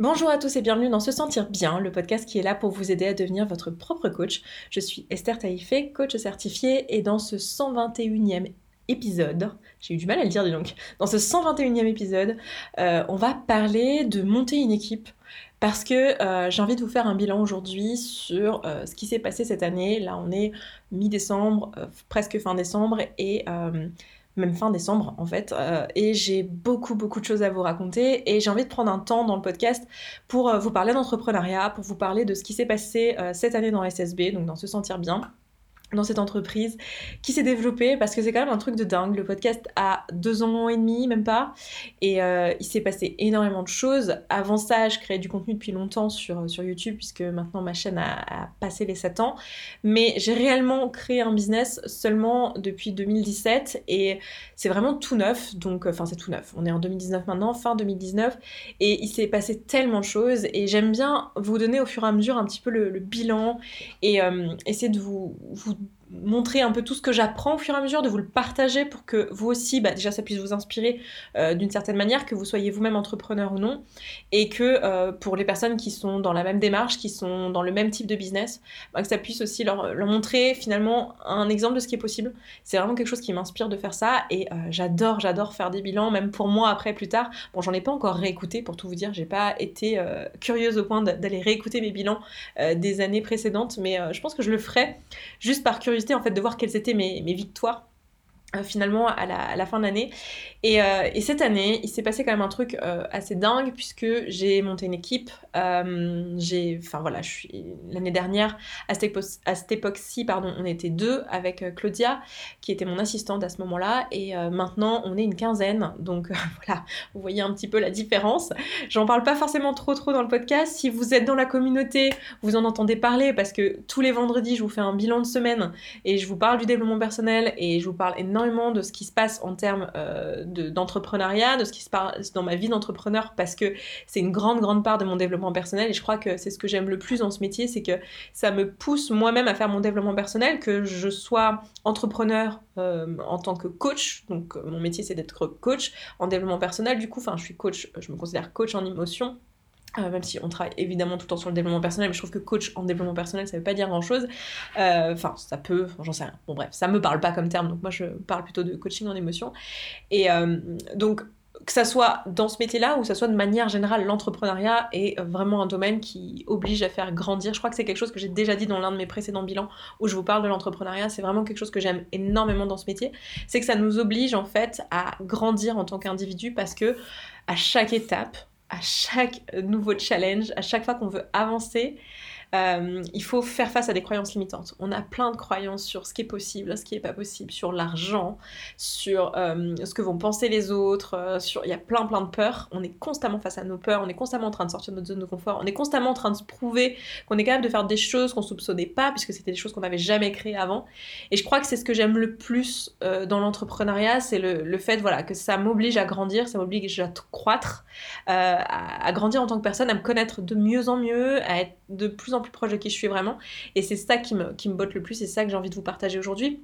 Bonjour à tous et bienvenue dans Se Sentir Bien, le podcast qui est là pour vous aider à devenir votre propre coach. Je suis Esther Taïfé, coach certifiée, et dans ce 121e épisode, j'ai eu du mal à le dire dis donc, dans ce 121e épisode, euh, on va parler de monter une équipe parce que euh, j'ai envie de vous faire un bilan aujourd'hui sur euh, ce qui s'est passé cette année. Là, on est mi-décembre, presque fin décembre, et même fin décembre en fait. Euh, et j'ai beaucoup beaucoup de choses à vous raconter et j'ai envie de prendre un temps dans le podcast pour euh, vous parler d'entrepreneuriat, pour vous parler de ce qui s'est passé euh, cette année dans SSB, donc dans se sentir bien dans cette entreprise qui s'est développée parce que c'est quand même un truc de dingue. Le podcast a deux ans et demi, même pas, et euh, il s'est passé énormément de choses. Avant ça, je créais du contenu depuis longtemps sur, sur YouTube puisque maintenant ma chaîne a, passé les 7 ans, mais j'ai réellement créé un business seulement depuis 2017 et c'est vraiment tout neuf. Donc, enfin, c'est tout neuf. On est en 2019 maintenant, fin 2019, et il s'est passé tellement de choses et j'aime bien vous donner au fur et à mesure un petit peu le, bilan et euh, essayer de vous montrer un peu tout ce que j'apprends au fur et à mesure, de vous le partager pour que vous aussi, bah, déjà ça puisse vous inspirer euh, d'une certaine manière, que vous soyez vous-même entrepreneur ou non, et que euh, pour les personnes qui sont dans la même démarche, qui sont dans le même type de business, bah, que ça puisse aussi leur, montrer finalement un exemple de ce qui est possible. C'est vraiment quelque chose qui m'inspire de faire ça, et euh, j'adore, j'adore faire des bilans, même pour moi après, plus tard. Bon, j'en ai pas encore réécouté pour tout vous dire, j'ai pas été curieuse au point d'aller réécouter mes bilans des années précédentes, mais je pense que je le ferai juste par curiosité en fait de voir quelles étaient mes, victoires finalement à la, fin de l'année. Euh, et, cette année, il s'est passé quand même un truc euh, assez dingue puisque j'ai monté une équipe. j'ai, enfin voilà, je suis l'année dernière à cette, époque-ci, pardon, on était deux avec Claudia qui était mon assistante à ce moment-là et maintenant on est une quinzaine. Donc voilà, vous voyez un petit peu la différence. J'en parle pas forcément trop trop dans le podcast. Si vous êtes dans la communauté, vous en entendez parler parce que tous les vendredis je vous fais un bilan de semaine et je vous parle du développement personnel et je vous parle énormément de ce qui se passe en termes euh, d'entrepreneuriat, de, ce qui se passe dans ma vie d'entrepreneur, parce que c'est une grande, grande part de mon développement personnel. Et je crois que c'est ce que j'aime le plus dans ce métier, c'est que ça me pousse moi-même à faire mon développement personnel, que je sois entrepreneur euh, en tant que coach. Donc mon métier, c'est d'être coach en développement personnel. Du coup, enfin, je suis coach, je me considère coach en émotion euh, même si on travaille évidemment tout le temps sur le développement personnel, mais je trouve que coach en développement personnel, ça veut pas dire grand chose. Euh, enfin, ça peut, j'en sais rien. Bon, bref, ça me parle pas comme terme, donc moi je parle plutôt de coaching en émotion. Et euh, donc, que ça soit dans ce métier-là ou que ça soit de manière générale, l'entrepreneuriat est vraiment un domaine qui oblige à faire grandir. Je crois que c'est quelque chose que j'ai déjà dit dans l'un de mes précédents bilans où je vous parle de l'entrepreneuriat. C'est vraiment quelque chose que j'aime énormément dans ce métier. C'est que ça nous oblige en fait à grandir en tant qu'individu parce que à chaque étape, à chaque nouveau challenge, à chaque fois qu'on veut avancer, euh, il faut faire face à des croyances limitantes. On a plein de croyances sur ce qui est possible, ce qui n'est pas possible, sur l'argent, sur euh, ce que vont penser les autres, euh, sur... il y a plein plein de peurs. On est constamment face à nos peurs, on est constamment en train de sortir de notre zone de confort, on est constamment en train de se prouver qu'on est capable de faire des choses qu'on soupçonnait pas, puisque c'était des choses qu'on n'avait jamais créées avant. Et je crois que c'est ce que j'aime le plus dans l'entrepreneuriat, c'est le, le, fait voilà, que ça m'oblige à grandir, ça m'oblige à croître, à, à grandir en tant que personne, à me connaître de mieux en mieux, à être de plus en plus proche de qui je suis vraiment. Et c'est ça qui me, qui botte le plus, c'est ça que j'ai envie de vous partager aujourd'hui.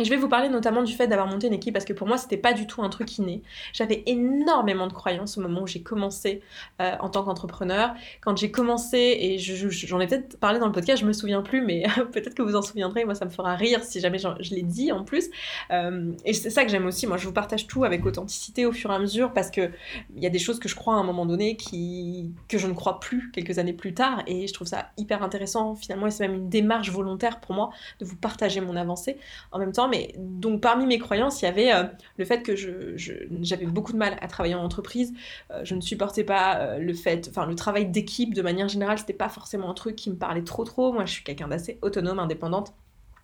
Et je vais vous parler notamment du fait d'avoir monté une équipe parce que pour moi c'était pas du tout un truc inné. J'avais énormément de croyances au moment où j'ai commencé euh, en tant qu'entrepreneur. Quand j'ai commencé, et j'en ai peut-être parlé dans le podcast, je me souviens plus, mais peut-être que vous en souviendrez, moi ça me fera rire si jamais je, l'ai dit en plus. Euh, et c'est ça que j'aime aussi, moi je vous partage tout avec authenticité au fur et à mesure parce que il y a des choses que je crois à un moment donné qui, que je ne crois plus quelques années plus tard et je trouve ça hyper intéressant finalement et c'est même une démarche volontaire pour moi de vous partager mon avancée. En même temps, mais donc parmi mes croyances, il y avait euh, le fait que j'avais beaucoup de mal à travailler en entreprise. Euh, je ne supportais pas euh, le fait, enfin le travail d'équipe de manière générale, c'était pas forcément un truc qui me parlait trop trop. Moi, je suis quelqu'un d'assez autonome, indépendante.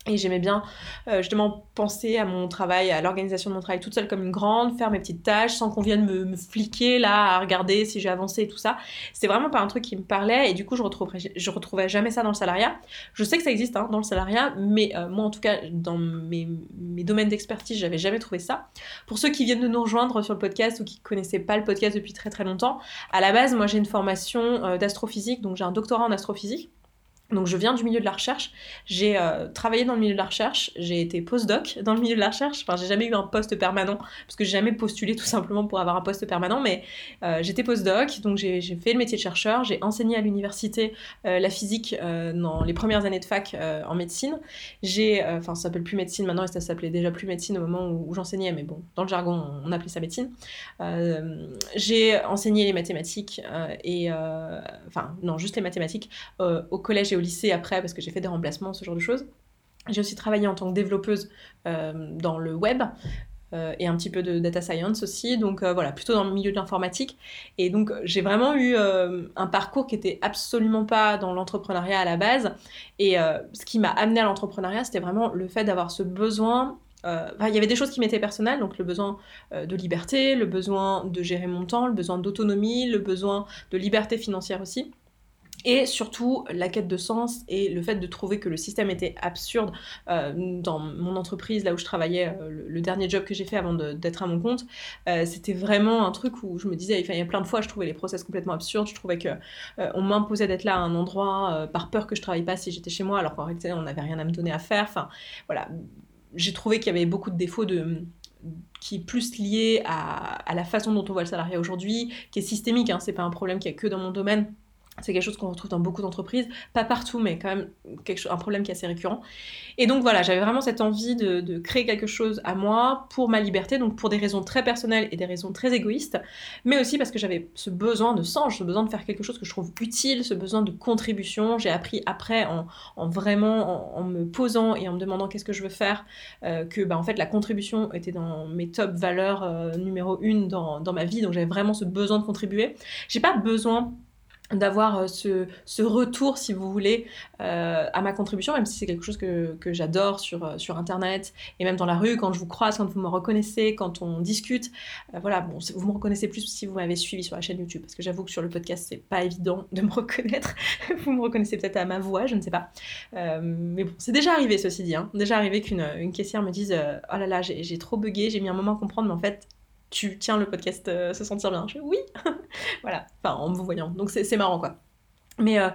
Et j'aimais bien euh, justement penser à mon travail, à l'organisation de mon travail toute seule comme une grande, faire mes petites tâches sans qu'on vienne me, me, fliquer là, à regarder si j'ai avancé et tout ça. C'était vraiment pas un truc qui me parlait et du coup je retrouvais, jamais ça dans le salariat. Je sais que ça existe hein, dans le salariat, mais euh, moi en tout cas dans mes, mes domaines d'expertise, j'avais jamais trouvé ça. Pour ceux qui viennent de nous rejoindre sur le podcast ou qui connaissaient pas le podcast depuis très très longtemps, à la base moi j'ai une formation euh, d'astrophysique, donc j'ai un doctorat en astrophysique. Donc je viens du milieu de la recherche, j'ai euh, travaillé dans le milieu de la recherche, j'ai été postdoc dans le milieu de la recherche, enfin j'ai jamais eu un poste permanent, parce que j'ai jamais postulé tout simplement pour avoir un poste permanent, mais euh, j'étais postdoc, donc j'ai fait le métier de chercheur, j'ai enseigné à l'université euh, la physique dans les premières années de fac en médecine, j'ai, enfin ça s'appelle plus médecine maintenant, et ça s'appelait déjà plus médecine au moment où, j'enseignais, mais bon, dans le jargon on, appelait ça médecine. j'ai enseigné les mathématiques, et, enfin non, juste les mathématiques au collège au lycée après parce que j'ai fait des remplacements, ce genre de choses. J'ai aussi travaillé en tant que développeuse euh, dans le web euh, et un petit peu de data science aussi, donc euh, voilà, plutôt dans le milieu de l'informatique. Et donc j'ai vraiment eu un parcours qui était absolument pas dans l'entrepreneuriat à la base. Et ce qui m'a amené à l'entrepreneuriat, c'était vraiment le fait d'avoir ce besoin il y avait des choses qui m'étaient personnelles, donc le besoin de liberté, le besoin de gérer mon temps, le besoin d'autonomie, le besoin de liberté financière aussi. Et surtout, la quête de sens et le fait de trouver que le système était absurde. Euh, dans mon entreprise, là où je travaillais, euh, le, dernier job que j'ai fait avant d'être à mon compte, euh, c'était vraiment un truc où je me disais, il y a plein de fois, je trouvais les process complètement absurdes. Je trouvais que on m'imposait d'être là à un endroit par peur que je travaille pas si j'étais chez moi, alors qu'en réalité, on n'avait rien à me donner à faire. Enfin, voilà. J'ai trouvé qu'il y avait beaucoup de défauts de qui est plus lié à, la façon dont on voit le salariat aujourd'hui, qui est systémique, hein, c'est pas un problème qui est que dans mon domaine, c'est quelque chose qu'on retrouve dans beaucoup d'entreprises, pas partout, mais quand même quelque chose, un problème qui est assez récurrent. Et donc voilà, j'avais vraiment cette envie de, créer quelque chose à moi pour ma liberté, donc pour des raisons très personnelles et des raisons très égoïstes, mais aussi parce que j'avais ce besoin de sens, ce besoin de faire quelque chose que je trouve utile, ce besoin de contribution. J'ai appris après, en, vraiment en, me posant et en me demandant qu'est-ce que je veux faire, euh, que bah, en fait la contribution était dans mes top valeurs euh, numéro une dans, dans ma vie, donc j'avais vraiment ce besoin de contribuer. J'ai pas besoin d'avoir euh, ce, ce, retour, si vous voulez, euh, à ma contribution, même si c'est quelque chose que, j'adore sur, euh, sur Internet et même dans la rue, quand je vous croise, quand vous me reconnaissez, quand on discute. voilà, bon, vous me reconnaissez plus si vous m'avez suivi sur la chaîne YouTube, parce que j'avoue que sur le podcast, c'est pas évident de me reconnaître. vous me reconnaissez peut-être à ma voix, je ne sais pas. mais bon, c'est déjà arrivé, ceci dit. Hein. Déjà arrivé qu'une une caissière me dise Oh là là, j'ai trop bugué, j'ai mis un moment à comprendre, mais en fait, tu tiens le podcast euh, se sentir bien. Je oui, voilà, enfin en me voyant. Donc c'est marrant quoi. Mais euh,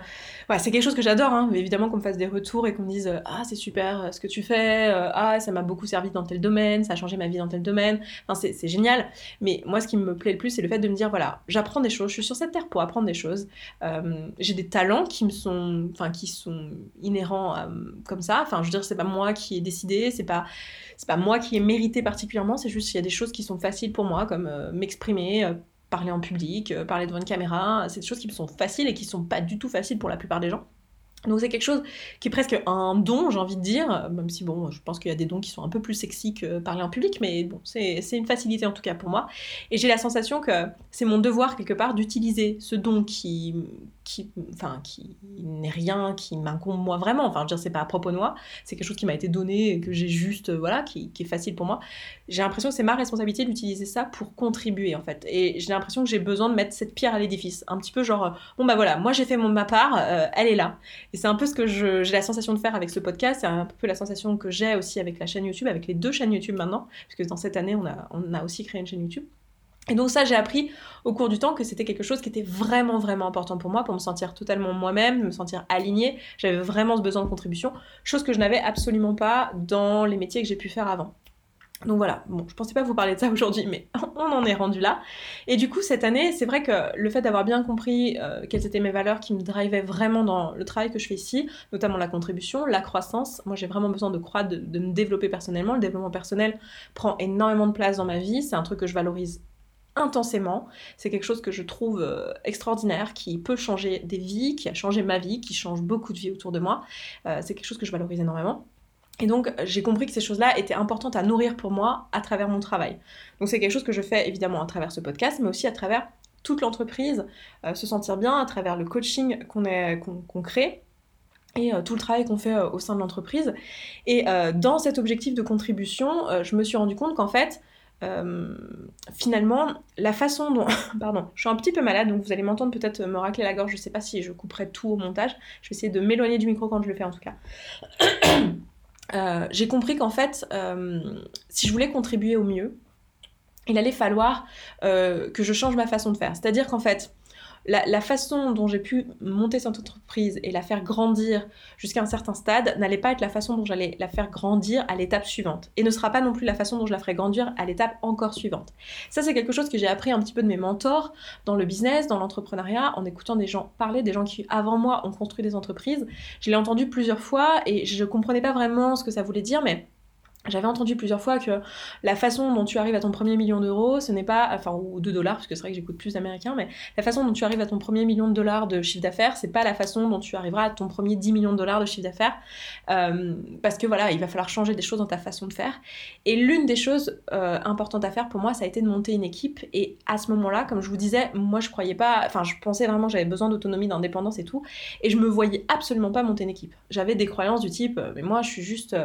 c'est quelque chose que j'adore, hein. évidemment qu'on me fasse des retours et qu'on me dise euh, Ah, c'est super euh, ce que tu fais, ah, ça m'a beaucoup servi dans tel domaine, ça a changé ma vie dans tel domaine. Enfin, c'est génial. Mais moi, ce qui me plaît le plus, c'est le fait de me dire Voilà, j'apprends des choses, je suis sur cette terre pour apprendre des choses. J'ai des talents qui me sont, enfin, qui sont inhérents comme ça. Enfin, je veux dire, c'est pas moi qui ai décidé, c'est pas, pas moi qui ai mérité particulièrement, c'est juste qu'il y a des choses qui sont faciles pour moi, comme m'exprimer parler en public, euh, parler devant une caméra, c'est des choses qui me sont faciles et qui sont pas du tout faciles pour la plupart des gens. Donc c'est quelque chose qui est presque un don, j'ai envie de dire, même si bon, je pense qu'il y a des dons qui sont un peu plus sexy que parler en public, mais bon, c'est une facilité en tout cas pour moi. Et j'ai la sensation que c'est mon devoir quelque part d'utiliser ce don qui, qui, enfin, qui n'est rien qui m'incombe moi vraiment. Enfin, je veux dire, c'est pas à propos de moi, c'est quelque chose qui m'a été donné que j'ai juste, euh, voilà, qui, qui, est facile pour moi. J'ai l'impression que c'est ma responsabilité d'utiliser ça pour contribuer en fait. Et j'ai l'impression que j'ai besoin de mettre cette pierre à l'édifice. Un petit peu genre, bon bah voilà, moi j'ai fait mon, ma part, euh, elle est là. Et c'est un peu ce que j'ai la sensation de faire avec ce podcast, c'est un peu la sensation que j'ai aussi avec la chaîne YouTube, avec les deux chaînes YouTube maintenant, puisque dans cette année on a, aussi créé une chaîne YouTube. Et donc ça, j'ai appris au cours du temps que c'était quelque chose qui était vraiment, vraiment important pour moi, pour me sentir totalement moi-même, me sentir alignée. J'avais vraiment ce besoin de contribution, chose que je n'avais absolument pas dans les métiers que j'ai pu faire avant. Donc voilà, bon, je pensais pas vous parler de ça aujourd'hui, mais on en est rendu là. Et du coup, cette année, c'est vrai que le fait d'avoir bien compris euh, quelles étaient mes valeurs qui me drivaient vraiment dans le travail que je fais ici, notamment la contribution, la croissance. Moi, j'ai vraiment besoin de croître, de, me développer personnellement. Le développement personnel prend énormément de place dans ma vie. C'est un truc que je valorise intensément. C'est quelque chose que je trouve euh, extraordinaire, qui peut changer des vies, qui a changé ma vie, qui change beaucoup de vies autour de moi. Euh, c'est quelque chose que je valorise énormément. Et donc j'ai compris que ces choses-là étaient importantes à nourrir pour moi à travers mon travail. Donc c'est quelque chose que je fais évidemment à travers ce podcast, mais aussi à travers toute l'entreprise, euh, se sentir bien, à travers le coaching qu'on crée et tout le travail qu'on fait au sein de l'entreprise. Et dans cet objectif de contribution, je me suis rendu compte qu'en fait, euh, finalement, la façon dont... Pardon, je suis un petit peu malade, donc vous allez m'entendre peut-être me racler la gorge, je sais pas si je couperai tout au montage, je vais essayer de m'éloigner du micro quand je le fais en tout cas. Euh, j'ai compris qu'en fait, euh, si je voulais contribuer au mieux, il allait falloir que je change ma façon de faire. C'est-à-dire qu'en fait, la, façon dont j'ai pu monter cette entreprise et la faire grandir jusqu'à un certain stade n'allait pas être la façon dont j'allais la faire grandir à l'étape suivante. Et ne sera pas non plus la façon dont je la ferai grandir à l'étape encore suivante. Ça, c'est quelque chose que j'ai appris un petit peu de mes mentors dans le business, dans l'entrepreneuriat, en écoutant des gens parler, des gens qui, avant moi, ont construit des entreprises. Je l'ai entendu plusieurs fois et je ne comprenais pas vraiment ce que ça voulait dire, mais j'avais entendu plusieurs fois que la façon dont tu arrives à ton premier million d'euros, ce n'est pas, enfin, ou de dollars, parce que c'est vrai que j'écoute plus d'américains, mais la façon dont tu arrives à ton premier million de dollars de chiffre d'affaires, c'est pas la façon dont tu arriveras à ton premier 10 millions de dollars de chiffre d'affaires, euh, parce que voilà, il va falloir changer des choses dans ta façon de faire. Et l'une des choses euh, importantes à faire pour moi, ça a été de monter une équipe. Et à ce moment-là, comme je vous disais, moi je croyais pas, enfin, je pensais vraiment que j'avais besoin d'autonomie, d'indépendance et tout, et je me voyais absolument pas monter une équipe. J'avais des croyances du type, euh, mais moi je suis juste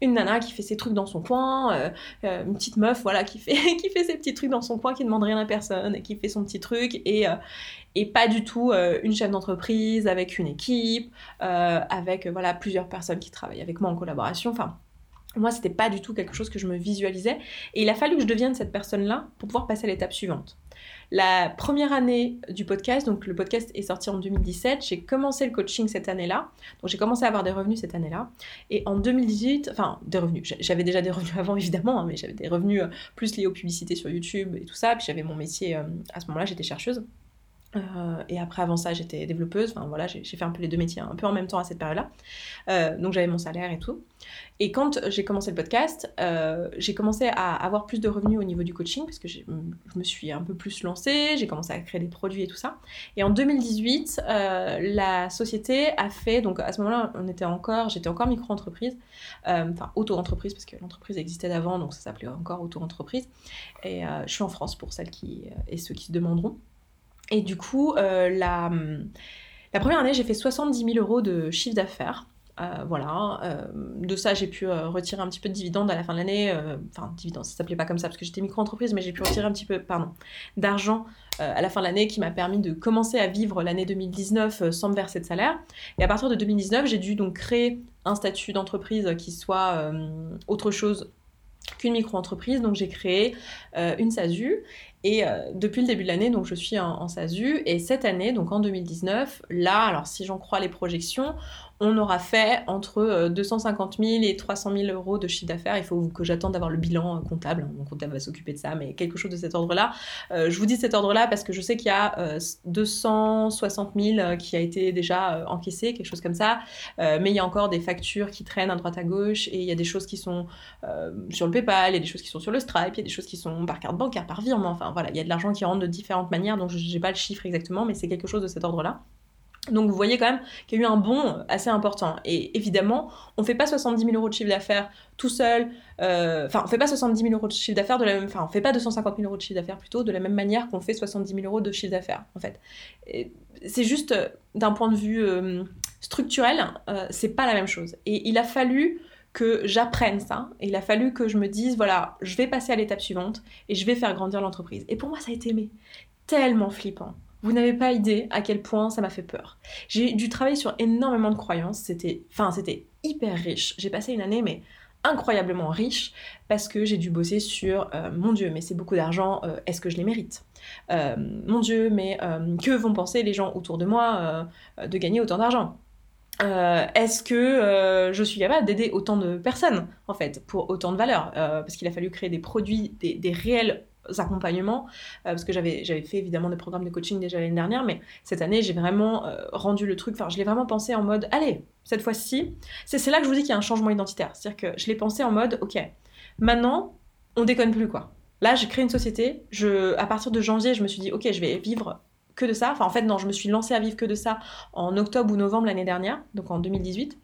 une nana qui fait ses trucs dans son coin, euh, euh, une petite meuf voilà qui fait ses petits trucs dans son coin, qui demande rien à personne et qui fait son petit truc et euh, pas du tout une chef d'entreprise avec une équipe, avec voilà plusieurs personnes qui travaillent avec moi en collaboration. Enfin, moi, c'était pas du tout quelque chose que je me visualisais. Et il a fallu que je devienne cette personne-là pour pouvoir passer à l'étape suivante. La première année du podcast, donc le podcast est sorti en 2017, j'ai commencé le coaching cette année-là. Donc j'ai commencé à avoir des revenus cette année-là. Et en 2018, enfin des revenus, j'avais déjà des revenus avant évidemment, hein, mais j'avais des revenus euh, plus liés aux publicités sur YouTube et tout ça. Puis j'avais mon métier, euh, à ce moment-là, j'étais chercheuse. Euh, et après, avant ça, j'étais développeuse. Enfin voilà, j'ai fait un peu les deux métiers un peu en même temps à cette période-là. Euh, donc j'avais mon salaire et tout. Et quand j'ai commencé le podcast, euh, j'ai commencé à avoir plus de revenus au niveau du coaching parce que je me suis un peu plus lancée. J'ai commencé à créer des produits et tout ça. Et en 2018, la société a fait. Donc à ce moment-là, on était encore, j'étais encore micro-entreprise, enfin auto-entreprise parce que l'entreprise existait d'avant, donc ça s'appelait encore auto-entreprise. Et je suis en France pour celles qui et ceux qui se demanderont. Et du coup, euh, la, première année, j'ai fait 70 000 euros de chiffre d'affaires. Euh, voilà, euh, de ça j'ai pu retirer un petit peu de dividendes à la fin de l'année, enfin dividendes, ça s'appelait pas comme ça parce que j'étais micro-entreprise, mais j'ai pu retirer un petit peu, pardon, d'argent à la fin de l'année qui m'a permis de commencer à vivre l'année 2019 sans me verser de salaire. Et à partir de 2019, j'ai dû donc créer un statut d'entreprise qui soit autre chose qu'une micro-entreprise, donc j'ai créé une SASU et euh, depuis le début de l'année, donc je suis en, en, SASU. Et cette année, donc en 2019, là, alors si j'en crois les projections, on aura fait entre 250 euh, 000 et 300 000 euros de chiffre d'affaires. Il faut que j'attende d'avoir le bilan euh, comptable. Mon comptable va s'occuper de ça, mais quelque chose de cet ordre-là. Euh, je vous dis cet ordre-là parce que je sais qu'il y a 260 000 qui a été déjà encaissé, quelque chose comme ça. mais il y a encore des factures qui traînent à droite à gauche et il y a des choses qui sont sur le PayPal, il y a des choses qui sont sur le Stripe, il y a des choses qui sont par carte bancaire, par virement. Enfin voilà, il y a de l'argent qui rentre de différentes manières, donc je n'ai pas le chiffre exactement, mais c'est quelque chose de cet ordre-là. Donc vous voyez quand même qu'il y a eu un bond assez important. Et évidemment, on ne fait pas 70 000 euros de chiffre d'affaires tout seul. Euh, enfin, on ne fait pas 70 000 euros de chiffre d'affaires de la même. Enfin, on fait pas 250 000 euros de chiffre d'affaires plutôt de la même manière qu'on fait 70 000 euros de chiffre d'affaires en fait. C'est juste euh, d'un point de vue euh, structurel, c'est pas la même chose. Et il a fallu que j'apprenne ça. Il a fallu que je me dise voilà, je vais passer à l'étape suivante et je vais faire grandir l'entreprise. Et pour moi, ça a été tellement flippant. Vous n'avez pas idée à quel point ça m'a fait peur. J'ai dû travailler sur énormément de croyances. C'était, enfin, c'était hyper riche. J'ai passé une année, mais incroyablement riche parce que j'ai dû bosser sur euh, mon Dieu, mais c'est beaucoup d'argent, euh, est-ce que je les mérite? Euh, Mon Dieu, mais que vont penser les gens autour de moi de gagner autant d'argent? Est-ce que je suis capable d'aider autant de personnes en fait pour autant de valeur? Parce qu'il a fallu créer des produits, des, des réels accompagnements, euh, parce que j'avais, fait évidemment des programmes de coaching déjà l'année dernière, mais cette année, j'ai vraiment euh, rendu le truc, enfin, je l'ai vraiment pensé en mode, allez, cette fois-ci, c'est, c'est là que je vous dis qu'il y a un changement identitaire. C'est-à-dire que je l'ai pensé en mode, ok, maintenant, on déconne plus, quoi. Là, j'ai créé une société, je, à partir de janvier, je me suis dit, ok, je vais vivre que de ça. Enfin, en fait, non, je me suis lancée à vivre que de ça en octobre ou novembre l'année dernière, donc en 2018.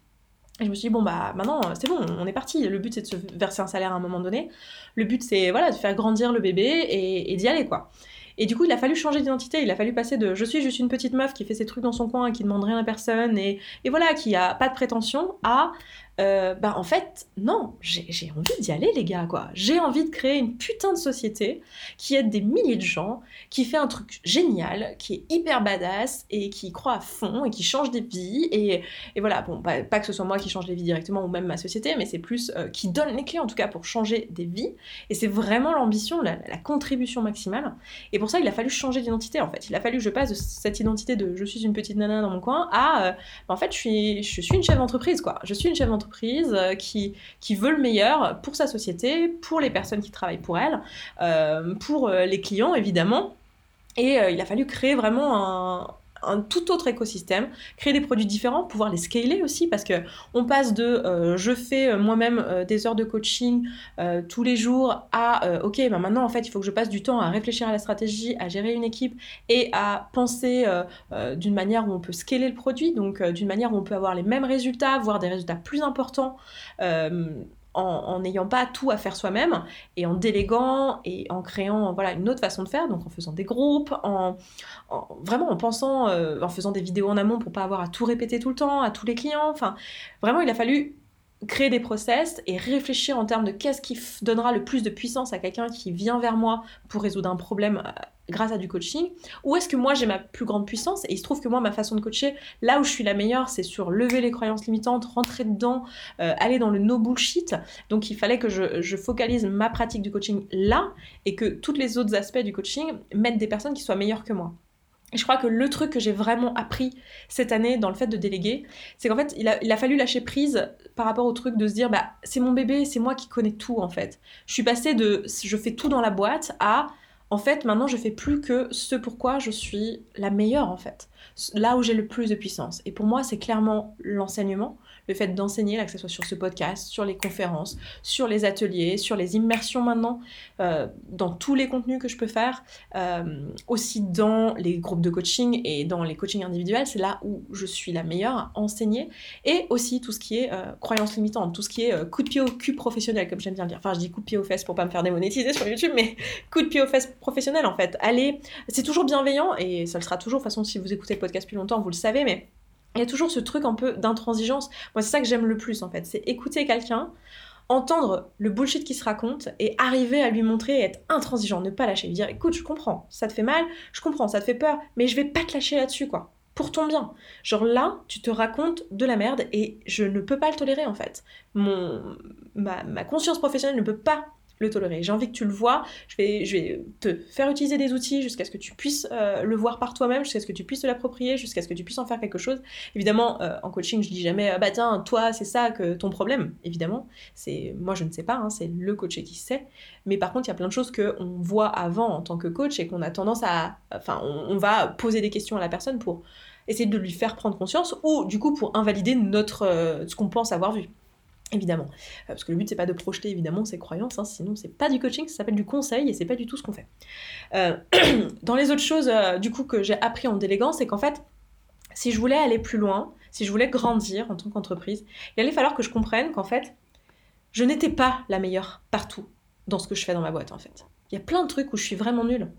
Et je me suis dit, bon, bah maintenant, c'est bon, on est parti. Le but, c'est de se verser un salaire à un moment donné. Le but, c'est voilà, de faire grandir le bébé et, d'y aller, quoi. Et du coup, il a fallu changer d'identité. Il a fallu passer de je suis juste une petite meuf qui fait ses trucs dans son coin, qui demande rien à personne et, et voilà, qui a pas de prétention, à euh, bah en fait, non, j'ai envie d'y aller, les gars, quoi. J'ai envie de créer une putain de société qui aide des milliers de gens, qui fait un truc génial, qui est hyper badass et qui croit à fond et qui change des vies. Et, et voilà, bon, pas, pas, que ce soit moi qui change les vies directement ou même ma société, mais c'est plus euh, qui donne les clés en tout cas pour changer des vies. Et c'est vraiment l'ambition, la, la, contribution maximale. Et pour ça, il a fallu changer d'identité en fait. Il a fallu que je passe de cette identité de je suis une petite nana dans mon coin à euh, bah, en fait, je suis, je suis une chef d'entreprise, quoi. Je suis une chef d'entreprise euh, qui, veut le meilleur pour sa société, pour les personnes qui travaillent pour elle, euh, pour euh, les clients évidemment. Et il a fallu créer vraiment un, un tout autre écosystème, créer des produits différents, pouvoir les scaler aussi, parce que on passe de euh, je fais euh, moi-même euh, des heures de coaching tous les jours à ok, bah maintenant en fait il faut que je passe du temps à réfléchir à la stratégie, à gérer une équipe et à penser d'une manière où on peut scaler le produit, donc d'une manière où on peut avoir les mêmes résultats, voire des résultats plus importants en n'ayant pas tout à faire soi-même et en déléguant et en créant voilà une autre façon de faire donc en faisant des groupes en, vraiment en pensant euh, en faisant des vidéos en amont pour pas avoir à tout répéter tout le temps à tous les clients. Enfin vraiment il a fallu créer des process et réfléchir en termes de qu'est-ce qui donnera le plus de puissance à quelqu'un qui vient vers moi pour résoudre un problème euh, grâce à du coaching Ou est-ce que moi j'ai ma plus grande puissance Et il se trouve que moi, ma façon de coacher, là où je suis la meilleure, c'est sur lever les croyances limitantes, rentrer dedans, euh, aller dans le no bullshit. Donc il fallait que je, je, focalise ma pratique du coaching là et que tous les autres aspects du coaching mettent des personnes qui soient meilleures que moi. Je crois que le truc que j'ai vraiment appris cette année dans le fait de déléguer, c'est qu'en fait, il a, il a, fallu lâcher prise par rapport au truc de se dire, bah, c'est mon bébé, c'est moi qui connais tout en fait. Je suis passée de je fais tout dans la boîte à en fait, maintenant, je fais plus que ce pourquoi je suis la meilleure, en fait. Là où j'ai le plus de puissance. Et pour moi, c'est clairement l'enseignement le fait d'enseigner, là, que ce soit sur ce podcast, sur les conférences, sur les ateliers, sur les immersions maintenant, euh, dans tous les contenus que je peux faire, euh, aussi dans les groupes de coaching et dans les coachings individuels, c'est là où je suis la meilleure à enseigner, et aussi tout ce qui est euh, croyances limitantes, tout ce qui est coup de pied au cul professionnel, comme j'aime bien le dire. Enfin, je dis coup de pied aux fesses pour pas me faire démonétiser sur YouTube, mais coup de pied aux fesses professionnel en fait. Allez, c'est toujours bienveillant, et ça le sera toujours, de toute façon, si vous écoutez le podcast plus longtemps, vous le savez, mais il y a toujours ce truc un peu d'intransigeance. Moi, c'est ça que j'aime le plus en fait, c'est écouter quelqu'un, entendre le bullshit qui se raconte et arriver à lui montrer et être intransigeant, ne pas lâcher, lui dire écoute, je comprends, ça te fait mal, je comprends, ça te fait peur, mais je vais pas te lâcher là-dessus quoi. Pour ton bien. Genre là, tu te racontes de la merde et je ne peux pas le tolérer en fait. Mon, ma, ma conscience professionnelle ne peut pas le tolérer. J'ai envie que tu le vois. Je vais, je vais te faire utiliser des outils jusqu'à ce que tu puisses euh, le voir par toi-même, jusqu'à ce que tu puisses te l'approprier, jusqu'à ce que tu puisses en faire quelque chose. Évidemment, euh, en coaching, je dis jamais, ah bah tiens, toi, c'est ça que ton problème. Évidemment, c'est moi, je ne sais pas, hein, c'est le coaché qui sait. Mais par contre, il y a plein de choses qu'on voit avant en tant que coach et qu'on a tendance à, enfin, on, va poser des questions à la personne pour essayer de lui faire prendre conscience ou du coup pour invalider notre, euh, ce qu'on pense avoir vu. Évidemment. Euh, parce que le but, c'est pas de projeter évidemment ses croyances, hein, sinon c'est pas du coaching, ça s'appelle du conseil et c'est pas du tout ce qu'on fait. Euh, dans les autres choses, euh, du coup, que j'ai appris en déléguant, c'est qu'en fait, si je voulais aller plus loin, si je voulais grandir en tant qu'entreprise, il allait falloir que je comprenne qu'en fait, je n'étais pas la meilleure partout dans ce que je fais dans ma boîte en fait. Il y a plein de trucs où je suis vraiment nulle,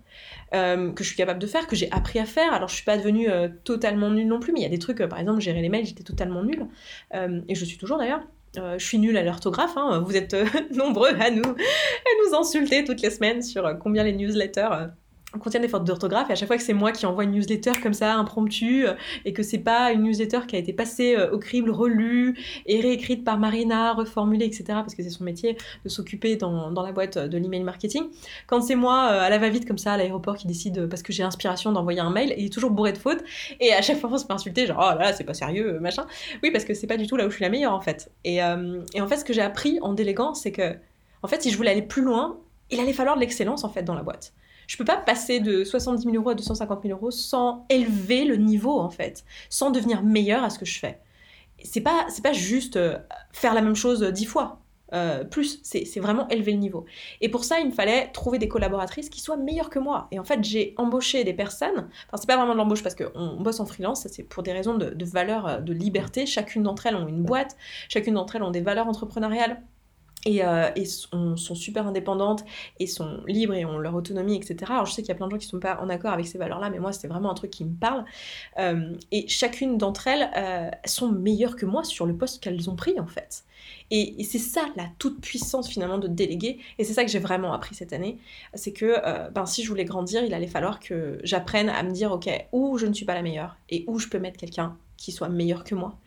que je suis capable de faire, que j'ai appris à faire. Alors je suis pas devenue totalement nulle non plus, mais il y a des trucs, par exemple gérer les mails, j'étais totalement nulle, et je suis toujours d'ailleurs. Euh, je suis nulle à l'orthographe, hein. vous êtes euh, nombreux à nous, à nous insulter toutes les semaines sur euh, combien les newsletters contient des fautes d'orthographe et à chaque fois que c'est moi qui envoie une newsletter comme ça impromptue euh, et que c'est pas une newsletter qui a été passée euh, au crible, relue et réécrite par Marina, reformulée, etc. parce que c'est son métier de s'occuper dans, dans, la boîte de l'email marketing. Quand c'est moi euh, à la va-vite comme ça à l'aéroport qui décide parce que j'ai l'inspiration d'envoyer un mail, il est toujours bourré de fautes et à chaque fois on se fait insulter genre oh là c'est pas sérieux machin. Oui parce que c'est pas du tout là où je suis la meilleure en fait. Et, et en fait ce que j'ai appris en déléguant c'est que en fait si je voulais aller plus loin il allait falloir de l'excellence en fait dans la boîte je peux pas passer de 70 000 euros à 250 000 euros sans élever le niveau en fait, sans devenir meilleur à ce que je fais. C'est pas c'est pas juste euh, faire la même chose dix fois. Euh, plus, c'est vraiment élever le niveau. Et pour ça, il me fallait trouver des collaboratrices qui soient meilleures que moi. Et en fait, j'ai embauché des personnes, enfin, c'est pas vraiment de l'embauche parce qu'on bosse en freelance, c'est pour des raisons de, de valeur, de liberté. Chacune d'entre elles ont une boîte, chacune d'entre elles ont des valeurs entrepreneuriales et, euh, sont, super indépendantes et sont libres et ont leur autonomie, etc. Alors je sais qu'il y a plein de gens qui ne sont pas en accord avec ces valeurs-là, mais moi c'est vraiment un truc qui me parle. Euh, et chacune d'entre elles euh, sont meilleures que moi sur le poste qu'elles ont pris en fait. Et, c'est ça la toute puissance finalement de déléguer. Et c'est ça que j'ai vraiment appris cette année. C'est que ben, si je voulais grandir, il allait falloir que j'apprenne à me dire, ok, où je ne suis pas la meilleure et où je peux mettre quelqu'un qui soit meilleur que moi.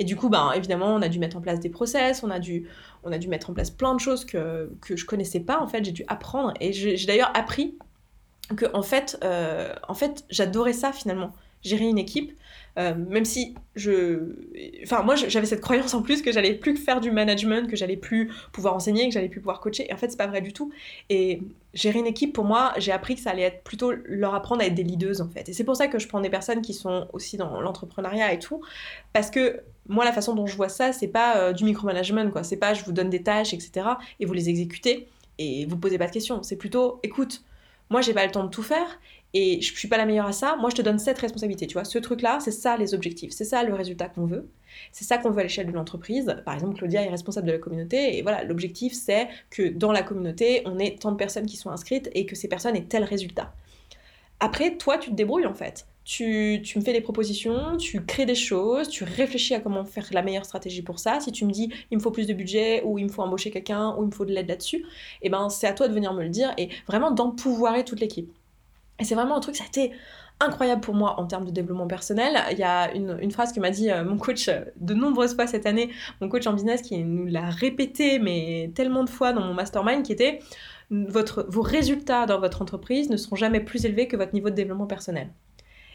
Et du coup, ben, évidemment, on a dû mettre en place des process, on a dû, on a dû mettre en place plein de choses que, que je connaissais pas, en fait, j'ai dû apprendre. Et j'ai d'ailleurs appris que, en fait, euh, en fait j'adorais ça finalement, gérer une équipe. Euh, même si je. Enfin, moi, j'avais cette croyance en plus que j'allais plus faire du management, que j'allais plus pouvoir enseigner, que j'allais plus pouvoir coacher. Et en fait, c'est pas vrai du tout. Et gérer une équipe, pour moi, j'ai appris que ça allait être plutôt leur apprendre à être des leaders, en fait. Et c'est pour ça que je prends des personnes qui sont aussi dans l'entrepreneuriat et tout. Parce que moi, la façon dont je vois ça, c'est pas euh, du micromanagement, quoi. C'est pas je vous donne des tâches, etc. et vous les exécutez et vous posez pas de questions. C'est plutôt, écoute, moi, j'ai pas le temps de tout faire et je suis pas la meilleure à ça, moi je te donne cette responsabilité, tu vois. Ce truc-là, c'est ça les objectifs, c'est ça le résultat qu'on veut, c'est ça qu'on veut à l'échelle de l'entreprise. Par exemple, Claudia est responsable de la communauté et voilà, l'objectif c'est que dans la communauté, on ait tant de personnes qui sont inscrites et que ces personnes aient tel résultat. Après, toi, tu te débrouilles en fait. Tu, tu, me fais des propositions, tu crées des choses, tu réfléchis à comment faire la meilleure stratégie pour ça. Si tu me dis il me faut plus de budget ou il me faut embaucher quelqu'un ou il me faut de l'aide là-dessus, eh ben c'est à toi de venir me le dire et vraiment d'empouvoirer toute l'équipe. Et c'est vraiment un truc, ça a été incroyable pour moi en termes de développement personnel. Il y a une, phrase que m'a dit euh, mon coach euh, de nombreuses fois cette année, mon coach en business qui nous l'a répété mais tellement de fois dans mon mastermind qui était votre, vos résultats dans votre entreprise ne seront jamais plus élevés que votre niveau de développement personnel.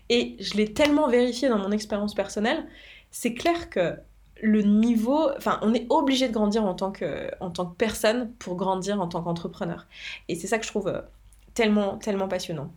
Et je l'ai tellement vérifié dans mon expérience personnelle, c'est clair que le niveau, enfin, on est obligé de grandir en tant que, en tant que personne pour grandir en tant qu'entrepreneur. Et c'est ça que je trouve euh, tellement, tellement passionnant.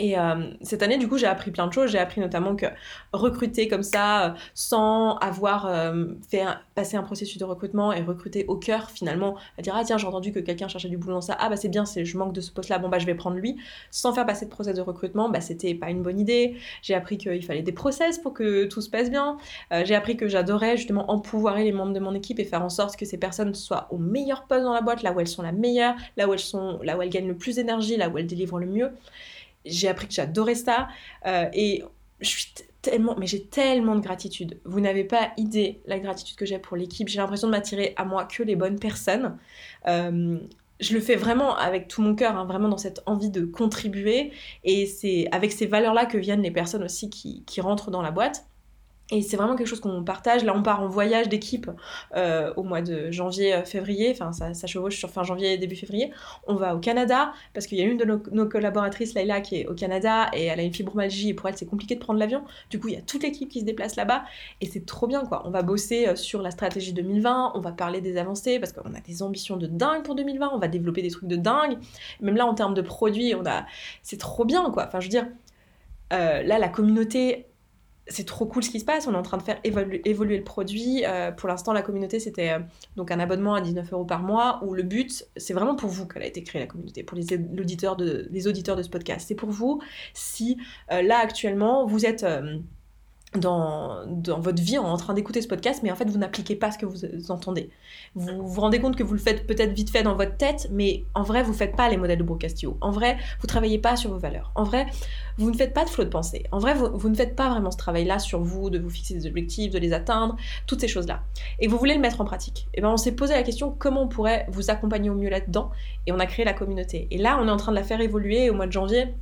Et euh, cette année, du coup, j'ai appris plein de choses. J'ai appris notamment que recruter comme ça, euh, sans avoir euh, fait passer un processus de recrutement et recruter au cœur, finalement, à dire Ah, tiens, j'ai entendu que quelqu'un cherchait du boulot dans ça. Ah, bah c'est bien, je manque de ce poste-là. Bon, bah je vais prendre lui. Sans faire passer de process de recrutement, bah c'était pas une bonne idée. J'ai appris qu'il fallait des process pour que tout se passe bien. j'ai appris que j'adorais justement empouvoirer les membres de mon équipe et faire en sorte que ces personnes soient au meilleur poste dans la boîte, là où elles sont la meilleure, là où elles, sont, là où elles gagnent le plus d'énergie, là où elles délivrent le mieux j'ai appris que j'adorais ça. Euh, et je suis tellement, mais j'ai tellement de gratitude. Vous n'avez pas idée la gratitude que j'ai pour l'équipe. J'ai l'impression de m'attirer à moi que les bonnes personnes. Euh, je le fais vraiment avec tout mon cœur, hein, vraiment dans cette envie de contribuer. Et c'est avec ces valeurs-là que viennent les personnes aussi qui, qui rentrent dans la boîte. Et c'est vraiment quelque chose qu'on partage. Là, on part en voyage d'équipe euh, au mois de janvier-février. Euh, enfin, ça, ça, chevauche sur fin janvier et début février. On va au Canada parce qu'il y a une de nos, collaboratrices, Laila, qui est au Canada et elle a une fibromyalgie et pour elle, c'est compliqué de prendre l'avion. Du coup, il y a toute l'équipe qui se déplace là-bas et c'est trop bien, quoi. On va bosser euh, sur la stratégie 2020. On va parler des avancées parce qu'on a des ambitions de dingue pour 2020. On va développer des trucs de dingue. Même là, en termes de produits, on a, c'est trop bien, quoi. Enfin, je veux dire. là, la communauté c'est trop cool ce qui se passe. On est en train de faire évoluer, le produit. Euh, pour l'instant, la communauté, c'était euh, donc un abonnement à 19 euros par mois où le but, c'est vraiment pour vous qu'elle a été créée, la communauté, pour les, auditeurs de, ce podcast. C'est pour vous si euh, là, actuellement, vous êtes dans, dans, votre vie en train d'écouter ce podcast, mais en fait, vous n'appliquez pas ce que vous entendez. Vous vous rendez compte que vous le faites peut-être vite fait dans votre tête, mais en vrai, vous ne faites pas les modèles de Brocastio. En vrai, vous ne travaillez pas sur vos valeurs. En vrai, vous ne faites pas de flot de pensée. En vrai, vous, vous ne faites pas vraiment ce travail-là sur vous, de vous fixer des objectifs, de les atteindre, toutes ces choses-là. Et vous voulez le mettre en pratique. Et bien, on s'est posé la question comment on pourrait vous accompagner au mieux là-dedans, et on a créé la communauté. Et là, on est en train de la faire évoluer au mois de janvier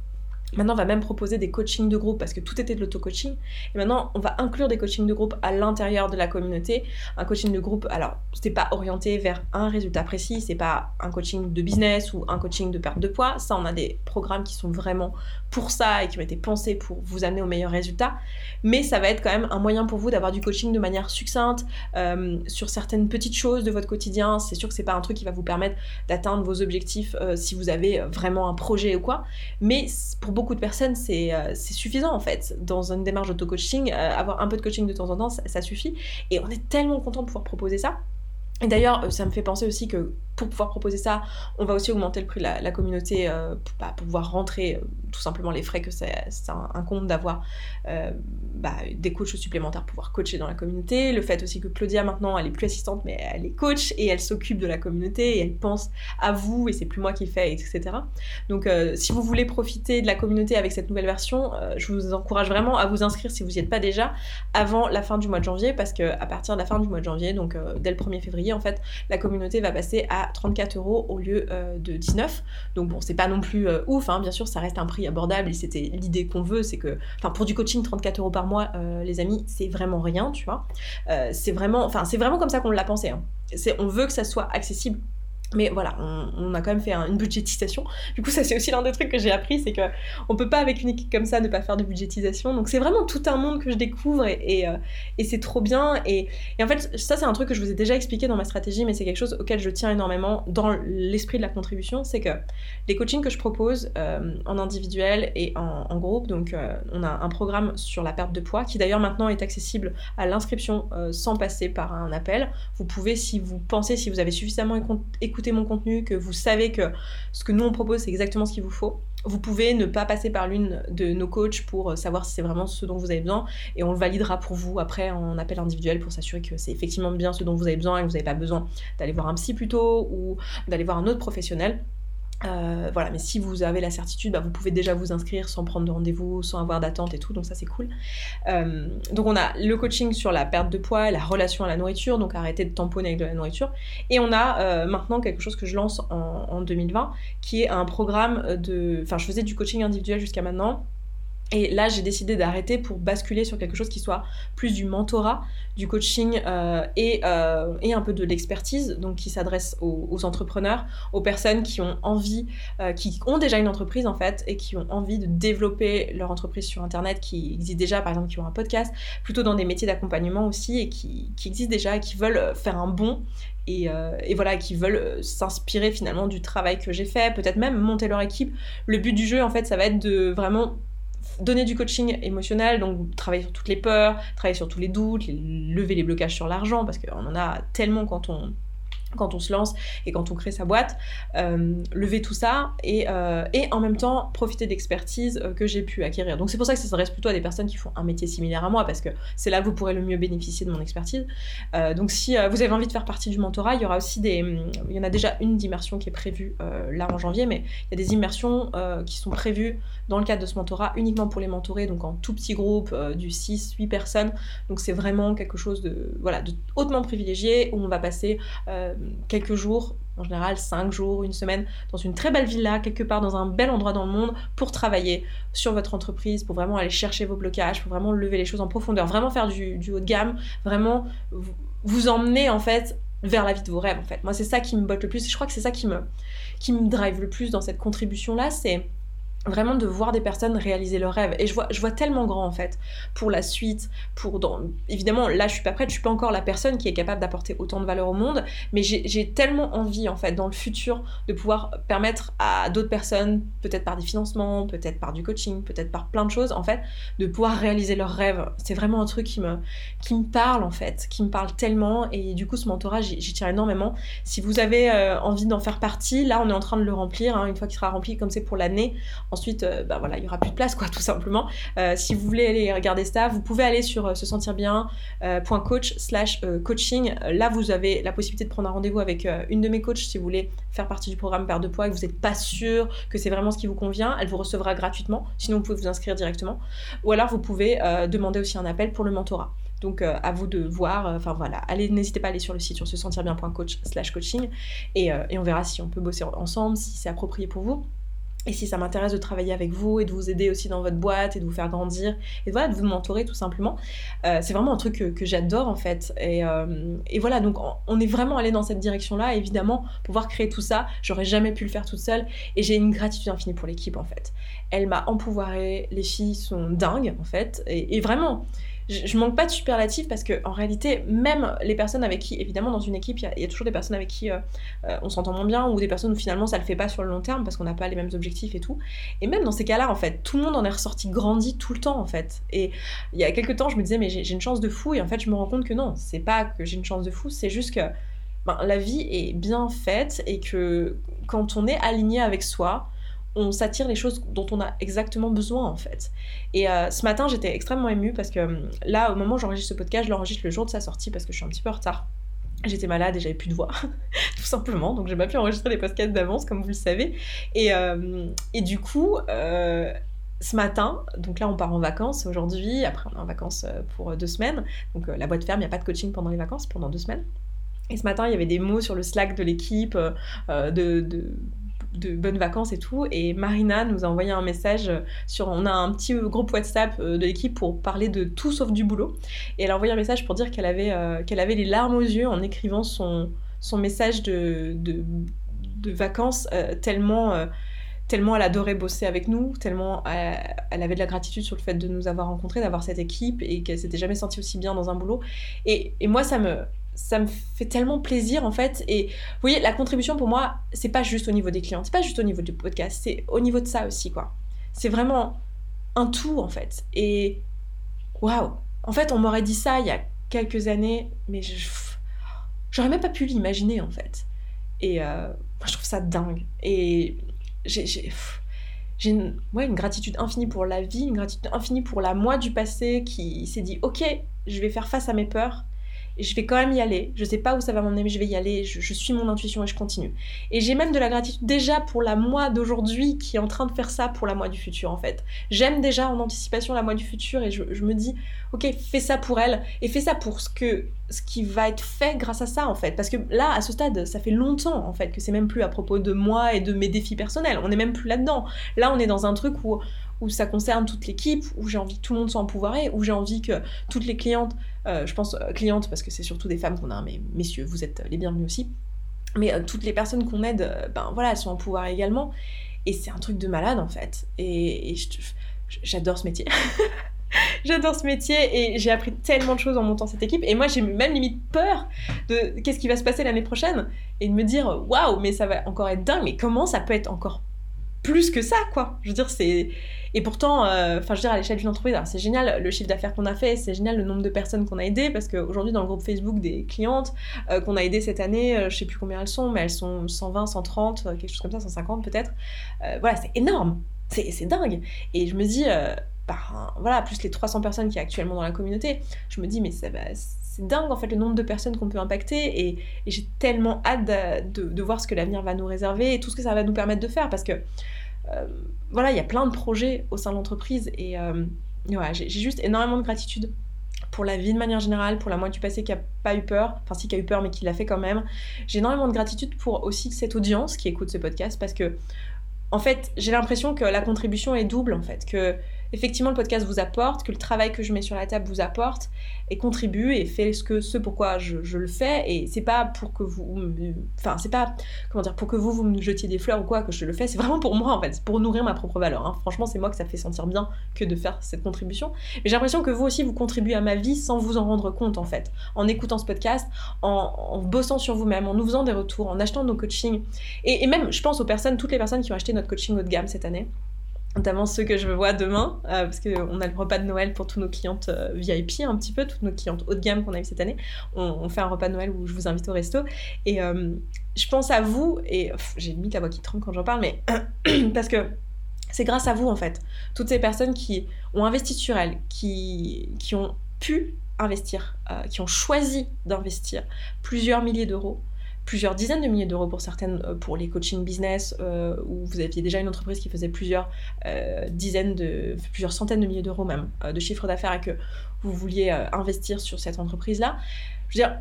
Maintenant, on va même proposer des coachings de groupe parce que tout était de l'auto-coaching. Et maintenant, on va inclure des coachings de groupe à l'intérieur de la communauté. Un coaching de groupe, alors, c'est pas orienté vers un résultat précis, c'est pas un coaching de business ou un coaching de perte de poids. Ça, on a des programmes qui sont vraiment pour ça et qui ont été pensés pour vous amener au meilleur résultat. Mais ça va être quand même un moyen pour vous d'avoir du coaching de manière succincte euh, sur certaines petites choses de votre quotidien. C'est sûr que c'est pas un truc qui va vous permettre d'atteindre vos objectifs euh, si vous avez vraiment un projet ou quoi. Mais pour beaucoup de personnes, euh, c'est suffisant en fait. Dans une démarche d'auto-coaching, euh, avoir un peu de coaching de temps en temps, ça, suffit. Et on est tellement content de pouvoir proposer ça. Et d'ailleurs, euh, ça me fait penser aussi que pour pouvoir proposer ça, on va aussi augmenter le prix de la, communauté euh, bah, pour, pouvoir rentrer euh, tout simplement les frais que c'est un, compte d'avoir euh, bah, des coachs supplémentaires pour pouvoir coacher dans la communauté. Le fait aussi que Claudia maintenant elle est plus assistante mais elle est coach et elle s'occupe de la communauté et elle pense à vous et c'est plus moi qui fais etc. Donc si vous voulez profiter de la communauté avec cette nouvelle version, je vous encourage vraiment à vous inscrire si vous n'y êtes pas déjà avant la fin du mois de janvier parce que à partir de la fin du mois de janvier, donc dès le 1er février en fait, la communauté va passer à 34 euros au lieu euh, de 19. Donc bon, c'est pas non plus euh, ouf, hein. bien sûr, ça reste un prix abordable et c'était l'idée qu'on veut, c'est que, enfin, pour du coaching, 34 euros par mois, euh, les amis, c'est vraiment rien, tu vois. c'est vraiment, enfin, c'est vraiment comme ça qu'on l'a pensé. Hein. on veut que ça soit accessible mais voilà, on, a quand même fait une budgétisation. Du coup, ça c'est aussi l'un des trucs que j'ai appris, c'est que on peut pas avec une équipe comme ça ne pas faire de budgétisation. Donc c'est vraiment tout un monde que je découvre et, euh, c'est trop bien. Et, en fait, ça c'est un truc que je vous ai déjà expliqué dans ma stratégie, mais c'est quelque chose auquel je tiens énormément dans l'esprit de la contribution, c'est que les coachings que je propose euh, en individuel et en, groupe, donc euh, on a un programme sur la perte de poids qui d'ailleurs maintenant est accessible à l'inscription sans passer par un appel. Vous pouvez, si vous pensez, si vous avez suffisamment écouté mon contenu, que vous savez que ce que nous on propose c'est exactement ce qu'il vous faut, vous pouvez ne pas passer par l'une de nos coachs pour euh, savoir si c'est vraiment ce dont vous avez besoin et on le validera pour vous après en appel individuel pour s'assurer que c'est effectivement bien ce dont vous avez besoin et que vous n'avez pas besoin d'aller voir un psy plutôt ou d'aller voir un autre professionnel. Euh, voilà, mais si vous avez la certitude, bah, vous pouvez déjà vous inscrire sans prendre de rendez-vous, sans avoir d'attente et tout, donc ça c'est cool. Euh, donc on a le coaching sur la perte de poids, la relation à la nourriture, donc arrêter de tamponner avec de la nourriture. Et on a euh, maintenant quelque chose que je lance en, en 2020, qui est un programme de... Enfin, je faisais du coaching individuel jusqu'à maintenant, et là, j'ai décidé d'arrêter pour basculer sur quelque chose qui soit plus du mentorat, du coaching euh, et, euh, et, un peu de l'expertise, donc qui s'adresse aux, entrepreneurs, aux personnes qui ont envie, euh, qui ont déjà une entreprise en fait, et qui ont envie de développer leur entreprise sur Internet, qui existent déjà, par exemple, qui ont un podcast, plutôt dans des métiers d'accompagnement aussi, et qui, qui, existent déjà, et qui veulent faire un bond et, et, voilà, qui veulent s'inspirer finalement du travail que j'ai fait, peut-être même monter leur équipe. Le but du jeu, en fait, ça va être de vraiment donner du coaching émotionnel, donc travailler sur toutes les peurs, travailler sur tous les doutes, lever les blocages sur l'argent, parce qu'on en a tellement quand on quand on se lance et quand on crée sa boîte, euh, lever tout ça et, euh, et, en même temps profiter d'expertise euh, que j'ai pu acquérir. Donc c'est pour ça que ça s'adresse plutôt à des personnes qui font un métier similaire à moi parce que c'est là que vous pourrez le mieux bénéficier de mon expertise. donc si vous avez envie de faire partie du mentorat, il y aura aussi des... Il y en a déjà une d'immersion qui est prévue là en janvier, mais il y a des immersions qui sont prévues dans le cadre de ce mentorat uniquement pour les mentorés, donc en tout petit groupe du 6-8 personnes. Donc c'est vraiment quelque chose de, voilà, de hautement privilégié où on va passer quelques jours, en général 5 jours, une semaine, dans une très belle villa, quelque part dans un bel endroit dans le monde, pour travailler sur votre entreprise, pour vraiment aller chercher vos blocages, pour vraiment lever les choses en profondeur, vraiment faire du, haut de gamme, vraiment vous, emmener en fait vers la vie de vos rêves en fait. Moi c'est ça qui me botte le plus je crois que c'est ça qui me, qui me drive le plus dans cette contribution là, c'est vraiment de voir des personnes réaliser leurs rêves. Et je vois, je vois tellement grand en fait pour la suite, pour évidemment là je suis pas prête, je suis pas encore la personne qui est capable d'apporter autant de valeur au monde, mais j'ai tellement envie en fait dans le futur de pouvoir permettre à d'autres personnes, peut-être par des financements, peut-être par du coaching, peut-être par plein de choses en fait, de pouvoir réaliser leurs rêves. C'est vraiment un truc qui me, qui me parle en fait, qui me parle tellement et du coup ce mentorat j'y tiens énormément. Si vous avez euh, envie d'en faire partie, là on est en train de le remplir, hein, une fois qu'il sera rempli comme c'est pour l'année. Ensuite, euh, bah voilà, il y aura plus de place, quoi, tout simplement. Euh, si vous voulez aller regarder ça, vous pouvez aller sur euh, se sentir bien.coach slash coaching. Là, vous avez la possibilité de prendre un rendez-vous avec une de mes coachs si vous voulez faire partie du programme Perte de poids et que vous n'êtes pas sûr que c'est vraiment ce qui vous convient. Elle vous recevra gratuitement. Sinon, vous pouvez vous inscrire directement. Ou alors, vous pouvez demander aussi un appel pour le mentorat. Donc à vous de voir, enfin voilà, allez, n'hésitez pas à aller sur le site sur se sentir bien.coach slash coaching et, et, on verra si on peut bosser ensemble, si c'est approprié pour vous. Et si ça m'intéresse de travailler avec vous et de vous aider aussi dans votre boîte et de vous faire grandir et voilà, de vous mentorer tout simplement, euh, c'est vraiment un truc que, j'adore en fait. Et, euh, et, voilà, donc on est vraiment allé dans cette direction-là. Évidemment, pouvoir créer tout ça, j'aurais jamais pu le faire toute seule et j'ai une gratitude infinie pour l'équipe en fait. Elle m'a empouvoirée, les filles sont dingues en fait. et vraiment, je, manque pas de superlatifs parce que en réalité, même les personnes avec qui, évidemment, dans une équipe, il y, a toujours des personnes avec qui euh, euh, on s'entend moins bien ou des personnes où finalement ça le fait pas sur le long terme parce qu'on n'a pas les mêmes objectifs et tout. Et même dans ces cas-là, en fait, tout le monde en est ressorti grandi tout le temps en fait. Et il y a quelques temps, je me disais, mais j'ai une chance de fou et en fait, je me rends compte que non, c'est pas que j'ai une chance de fou, c'est juste que ben, la vie est bien faite et que quand on est aligné avec soi, on s'attire les choses dont on a exactement besoin en fait. Et euh, ce matin, j'étais extrêmement émue parce que hum, là, au moment où j'enregistre ce podcast, je l'enregistre le jour de sa sortie parce que je suis un petit peu en retard. J'étais malade et j'avais plus de voix, tout simplement, donc j'ai pas pu enregistrer les podcasts d'avance, comme vous le savez. Et, euh, du coup, euh, ce matin, donc là on part en vacances aujourd'hui, après on est en vacances pour deux semaines, donc la boîte ferme, il n'y a pas de coaching pendant les vacances, pendant deux semaines. Et ce matin, il y avait des mots sur le Slack de l'équipe, de, de bonnes vacances et tout. Et Marina nous a envoyé un message sur. On a un petit groupe WhatsApp euh, de l'équipe pour parler de tout sauf du boulot. Et elle a envoyé un message pour dire qu'elle avait, euh, qu'elle avait les larmes aux yeux en écrivant son, son message de, de, vacances euh, tellement. tellement elle adorait bosser avec nous, tellement elle, avait de la gratitude sur le fait de nous avoir rencontrés, d'avoir cette équipe et qu'elle s'était jamais sentie aussi bien dans un boulot. Et, et moi, ça me, ça me fait tellement plaisir en fait. Et vous voyez, la contribution pour moi, c'est pas juste au niveau des clients, c'est pas juste au niveau du podcast, c'est au niveau de ça aussi quoi. C'est vraiment un tout en fait. Et waouh, en fait, on m'aurait dit ça il y a quelques années, mais j'aurais même pas pu l'imaginer en fait. Et euh, moi, je trouve ça dingue. Et j'ai j'ai une, une gratitude infinie pour la vie, une gratitude infinie pour la moi du passé qui s'est dit ok, je vais faire face à mes peurs je vais quand même y aller. Je sais pas où ça va m'emmener, mais je vais y aller. Je, suis mon intuition et je continue. Et j'ai même de la gratitude déjà pour la moi d'aujourd'hui qui est en train de faire ça pour la moi du futur en fait. J'aime déjà en anticipation la moi du futur et je, me dis, ok, fais ça pour elle et fais ça pour ce que ce qui va être fait grâce à ça en fait. Parce que là, à ce stade, ça fait longtemps en fait que c'est même plus à propos de moi et de mes défis personnels. On n'est même plus là-dedans. Là, on est dans un truc où où ça concerne toute l'équipe, où j'ai envie que tout le monde soit empouvoiré, où j'ai envie que toutes les clientes, euh, je pense euh, clientes parce que c'est surtout des femmes qu'on a, mais messieurs, vous êtes les bienvenus aussi, mais euh, toutes les personnes qu'on aide, ben voilà, elles sont empouvoirées également, et c'est un truc de malade en fait, et, j'adore ce métier. J'adore ce métier et j'ai appris tellement de choses en montant cette équipe. Et moi, j'ai même limite peur de qu'est-ce qui va se passer l'année prochaine et de me dire waouh, mais ça va encore être dingue. Mais comment ça peut être encore plus que ça, quoi. Je veux dire, c'est. Et pourtant, euh, enfin, je veux dire, à l'échelle d'une entreprise, c'est génial le chiffre d'affaires qu'on a fait, c'est génial le nombre de personnes qu'on a aidées, parce qu'aujourd'hui, dans le groupe Facebook des clientes euh, qu'on a aidées cette année, euh, je sais plus combien elles sont, mais elles sont 120, 130, quelque chose comme ça, 150 peut-être. voilà, c'est énorme, c'est dingue. Et je me dis, bah, voilà, plus les 300 personnes qui y actuellement dans la communauté, je me dis, mais ça va dingue en fait le nombre de personnes qu'on peut impacter et, j'ai tellement hâte de, voir ce que l'avenir va nous réserver et tout ce que ça va nous permettre de faire parce que euh, voilà, il y a plein de projets au sein de l'entreprise et euh, j'ai juste énormément de gratitude pour la vie de manière générale, pour la moi du passé qui a pas eu peur, enfin si qui a eu peur mais qui l'a fait quand même. J'ai énormément de gratitude pour aussi cette audience qui écoute ce podcast parce que en fait, j'ai l'impression que la contribution est double en fait, que effectivement le podcast vous apporte, que le travail que je mets sur la table vous apporte et contribue et fait ce que ce pourquoi je, le fais. Et c'est pas pour que vous enfin c'est pas comment dire pour que vous vous me jetiez des fleurs ou quoi que je le fais c'est vraiment pour moi en fait. Pour nourrir ma propre valeur hein. franchement c'est moi que ça fait sentir bien que de faire cette contribution. Mais j'ai l'impression que vous aussi vous contribuez à ma vie sans vous en rendre compte en fait. En écoutant ce podcast en, bossant sur vous-même en nous faisant des retours en achetant nos coachings. Et, et même je pense aux personnes toutes les personnes qui ont acheté notre coaching haut de gamme cette année notamment ceux que je vois demain, euh, parce qu'on a le repas de Noël pour tous nos clientes euh, VIP un petit peu, toutes nos clientes haut de gamme qu'on a eu cette année. On, fait un repas de Noël où je vous invite au resto. Et euh, je pense à vous, et j'ai limite la voix qui tremble quand j'en parle, mais parce que c'est grâce à vous en fait. Toutes ces personnes qui ont investi sur elles, qui, qui ont pu investir, qui ont choisi d'investir plusieurs milliers d'euros plusieurs dizaines de milliers d'euros pour certaines, euh, pour les coaching business, euh, où vous aviez déjà une entreprise qui faisait plusieurs euh, dizaines de, plusieurs centaines de milliers d'euros même de chiffre d'affaires et que vous vouliez investir sur cette entreprise-là. Je veux dire,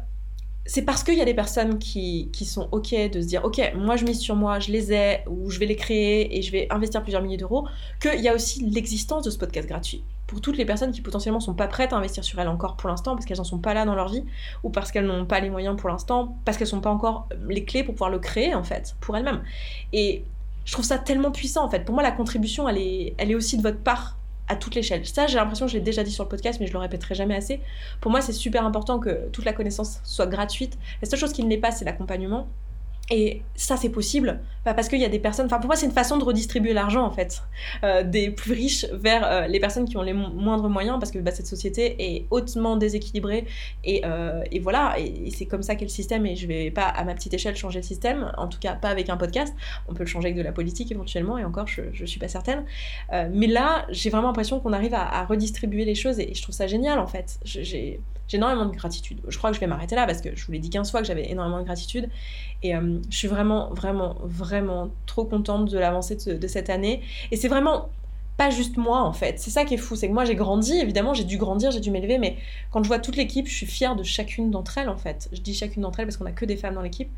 c'est parce qu'il y a des personnes qui, qui, sont OK de se dire OK, moi je mise sur moi, je les ai, ou je vais les créer et je vais investir plusieurs milliers d'euros, qu'il y a aussi l'existence de ce podcast gratuit pour toutes les personnes qui potentiellement sont pas prêtes à investir sur elles encore pour l'instant parce qu'elles n'en sont pas là dans leur vie ou parce qu'elles n'ont pas les moyens pour l'instant, parce qu'elles sont pas encore les clés pour pouvoir le créer en fait pour elles-mêmes. Et je trouve ça tellement puissant en fait. Pour moi, la contribution, elle est, elle est aussi de votre part à toute l'échelle. Ça, j'ai l'impression que je l'ai déjà dit sur le podcast, mais je le répéterai jamais assez. Pour moi, c'est super important que toute la connaissance soit gratuite. La seule chose qui ne l'est pas, c'est l'accompagnement. Et ça, c'est possible bah, parce qu'il y a des personnes. Enfin, pour moi, c'est une façon de redistribuer l'argent, en fait, euh, des plus riches vers euh, les personnes qui ont les moindres moyens, parce que bah, cette société est hautement déséquilibrée. Et, euh, et voilà, et, c'est comme ça qu'est le système. Et je vais pas, à ma petite échelle, changer le système, en tout cas pas avec un podcast. On peut le changer avec de la politique éventuellement, et encore, je, je suis pas certaine. mais là, j'ai vraiment l'impression qu'on arrive à, redistribuer les choses, et je trouve ça génial, en fait. J'ai énormément de gratitude. Je crois que je vais m'arrêter là parce que je vous l'ai dit 15 fois que j'avais énormément de gratitude. Et je suis vraiment, vraiment, vraiment trop contente de l'avancée de, cette année. Et c'est vraiment pas juste moi en fait. C'est ça qui est fou, c'est que moi j'ai grandi, évidemment j'ai dû grandir, j'ai dû m'élever, mais quand je vois toute l'équipe, je suis fière de chacune d'entre elles en fait. Je dis chacune d'entre elles parce qu'on a que des femmes dans l'équipe.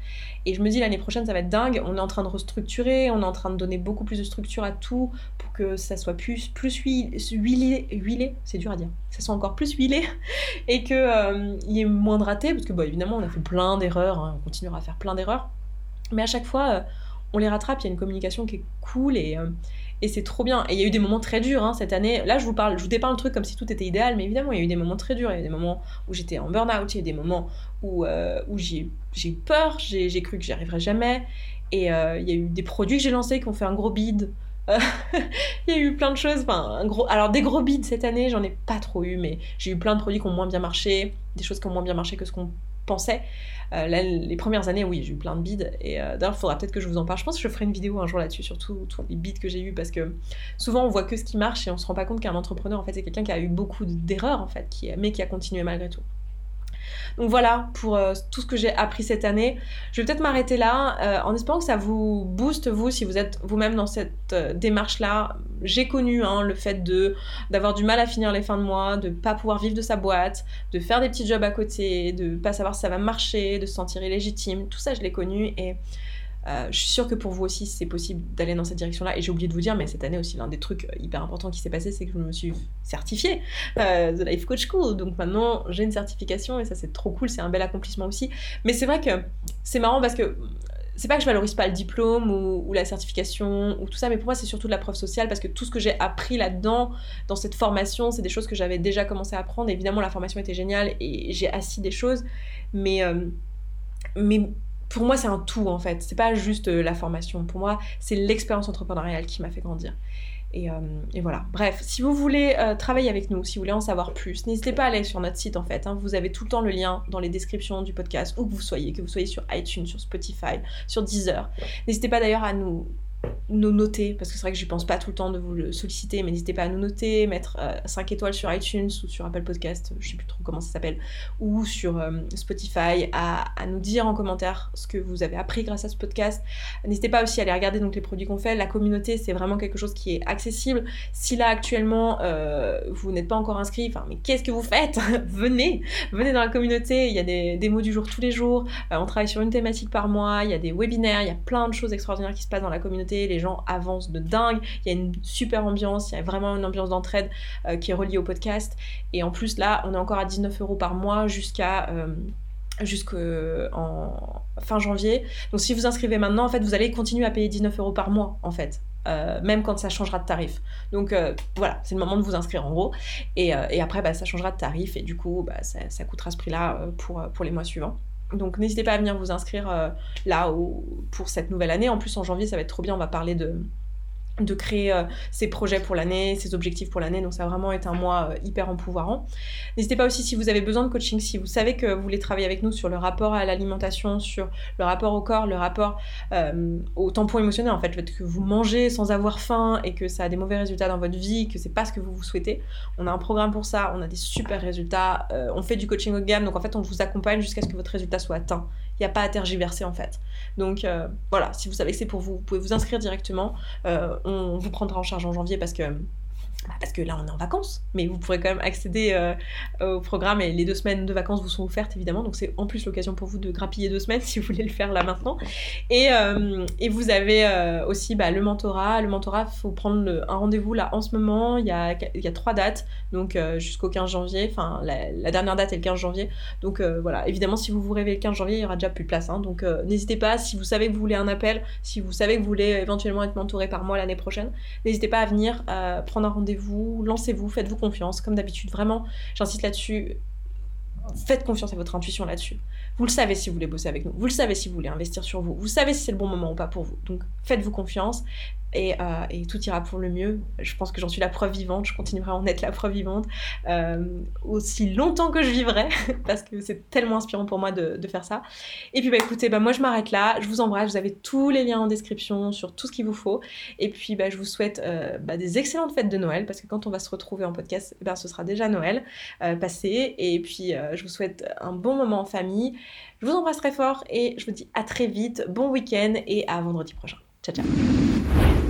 Et je me dis l'année prochaine ça va être dingue, on est en train de restructurer, on est en train de donner beaucoup plus de structure à tout pour que ça soit plus, plus huilé, huilé, c'est dur à dire, ça soit encore plus huilé et qu'il euh, y ait moins de ratés, parce que bah, évidemment on a fait plein d'erreurs, hein, on continuera à faire plein d'erreurs, mais à chaque fois euh, on les rattrape, il y a une communication qui est cool et... Euh, et c'est trop bien. Et il y a eu des moments très durs hein, cette année. Là, je vous parle, je vous dépeins le truc comme si tout était idéal, mais évidemment, il y a eu des moments très durs. Il y a eu des moments où j'étais en burn-out, il y a eu des moments où, euh, j'ai eu peur, j'ai cru que j'y arriverais jamais. Et euh, il y a eu des produits que j'ai lancés qui ont fait un gros bid. il y a eu plein de choses. Enfin, un gros... Alors, des gros bids cette année, j'en ai pas trop eu, mais j'ai eu plein de produits qui ont moins bien marché, des choses qui ont moins bien marché que ce qu'on pensait. Euh, les premières années, oui, j'ai eu plein de bides. Et euh, d'ailleurs, il faudra peut-être que je vous en parle. Je pense que je ferai une vidéo un jour là-dessus, sur tous les bides que j'ai eu, parce que souvent on voit que ce qui marche et on se rend pas compte qu'un entrepreneur, en fait, c'est quelqu'un qui a eu beaucoup d'erreurs, en fait, mais qui a continué malgré tout. Donc voilà pour euh, tout ce que j'ai appris cette année. Je vais peut-être m'arrêter là euh, en espérant que ça vous booste vous si vous êtes vous-même dans cette euh, démarche-là. J'ai connu hein, le fait d'avoir du mal à finir les fins de mois, de pas pouvoir vivre de sa boîte, de faire des petits jobs à côté, de pas savoir si ça va marcher, de se sentir illégitime. Tout ça, je l'ai connu et euh, je suis sûre que pour vous aussi, c'est possible d'aller dans cette direction-là. Et j'ai oublié de vous dire, mais cette année aussi, l'un des trucs euh, hyper importants qui s'est passé, c'est que je me suis certifiée euh, The Life Coach School. Donc maintenant, j'ai une certification et ça, c'est trop cool. C'est un bel accomplissement aussi. Mais c'est vrai que c'est marrant parce que c'est pas que je valorise pas le diplôme ou, la certification ou tout ça, mais pour moi c'est surtout de la preuve sociale parce que tout ce que j'ai appris là-dedans, dans cette formation, c'est des choses que j'avais déjà commencé à apprendre. Évidemment, la formation était géniale et j'ai assis des choses, mais, mais pour moi, c'est un tout en fait. C'est pas juste euh, la formation. Pour moi, c'est l'expérience entrepreneuriale qui m'a fait grandir. Et, euh, voilà. Bref, si vous voulez euh, travailler avec nous, si vous voulez en savoir plus, n'hésitez pas à aller sur notre site en fait. Hein. Vous avez tout le temps le lien dans les descriptions du podcast, où que vous soyez, que vous soyez sur iTunes, sur Spotify, sur Deezer. N'hésitez pas d'ailleurs à nous nous noter, parce que c'est vrai que je pense pas tout le temps de vous le solliciter, mais n'hésitez pas à nous noter, mettre 5 euh, étoiles sur iTunes ou sur Apple Podcast, je sais plus trop comment ça s'appelle, ou sur euh, Spotify, à, nous dire en commentaire ce que vous avez appris grâce à ce podcast. N'hésitez pas aussi à aller regarder donc les produits qu'on fait. La communauté, c'est vraiment quelque chose qui est accessible. Si là actuellement euh, vous n'êtes pas encore inscrit, enfin mais qu'est-ce que vous faites? Venez, venez dans la communauté. Il y a des, des mots du jour tous les jours. on travaille sur une thématique par mois. Il y a des webinaires. Il y a plein de choses extraordinaires qui se passent dans la communauté les gens avancent de dingue, il y a une super ambiance, il y a vraiment une ambiance d'entraide euh, qui est reliée au podcast. Et en plus, là, on est encore à 19 euros par mois jusqu'à euh, jusqu'en fin janvier. Donc si vous inscrivez maintenant, en fait, vous allez continuer à payer 19 euros par mois, en fait. Euh, même quand ça changera de tarif. Donc voilà, c'est le moment de vous inscrire en gros. Et, après, bah, ça changera de tarif et du coup, bah, ça, coûtera ce prix-là pour les mois suivants. Donc n'hésitez pas à venir vous inscrire euh, là pour cette nouvelle année. En plus en janvier ça va être trop bien, on va parler de, de créer euh, ses projets pour l'année, ses objectifs pour l'année. Donc ça a vraiment été un mois euh, hyper empouvoirant. N'hésitez pas aussi si vous avez besoin de coaching, si vous savez que vous voulez travailler avec nous sur le rapport à l'alimentation, sur le rapport au corps, le rapport euh, au tampon émotionnel, en fait, le fait que vous mangez sans avoir faim et que ça a des mauvais résultats dans votre vie, que c'est pas ce que vous vous souhaitez. On a un programme pour ça, on a des super résultats, on fait du coaching haut de gamme, donc en fait on vous accompagne jusqu'à ce que votre résultat soit atteint. Il n'y a pas à tergiverser en fait. Donc voilà, si vous savez que c'est pour vous, vous pouvez vous inscrire directement. on vous prendra en charge en janvier parce que bah, parce que là on est en vacances, mais vous pourrez quand même accéder euh, au programme et les deux semaines de vacances vous sont offertes évidemment, donc c'est en plus l'occasion pour vous de grappiller deux semaines si vous voulez le faire là maintenant. Et, euh, vous avez euh, aussi bah, le mentorat. Le mentorat, il faut prendre un rendez-vous là en ce moment, il y a, trois dates, donc jusqu'au 15 janvier, enfin la, dernière date est le 15 janvier, donc voilà, évidemment si vous vous réveillez le 15 janvier, il y aura déjà plus de place, hein. donc n'hésitez pas, si vous savez que vous voulez un appel, si vous savez que vous voulez éventuellement être mentoré par moi l'année prochaine, n'hésitez pas à venir prendre un rendez-vous vous lancez-vous, faites-vous confiance, comme d'habitude. Vraiment, j'insiste là-dessus. faites confiance à votre intuition là-dessus. Vous le savez si vous voulez bosser avec nous, vous le savez si vous voulez investir sur vous, vous savez si c'est le bon moment ou pas pour vous. Donc faites-vous confiance et, euh, tout ira pour le mieux. Je pense que j'en suis la preuve vivante, je continuerai à en être la preuve vivante euh, aussi longtemps que je vivrai, parce que c'est tellement inspirant pour moi de, faire ça. Et puis bah écoutez, bah, moi je m'arrête là, je vous embrasse, vous avez tous les liens en description sur tout ce qu'il vous faut. Et puis bah, je vous souhaite euh, bah, des excellentes fêtes de Noël, parce que quand on va se retrouver en podcast, bah, ce sera déjà Noël passé. Et puis je vous souhaite un bon moment en famille. Je vous embrasse très fort et je vous dis à très vite, bon week-end et à vendredi prochain. Ciao ciao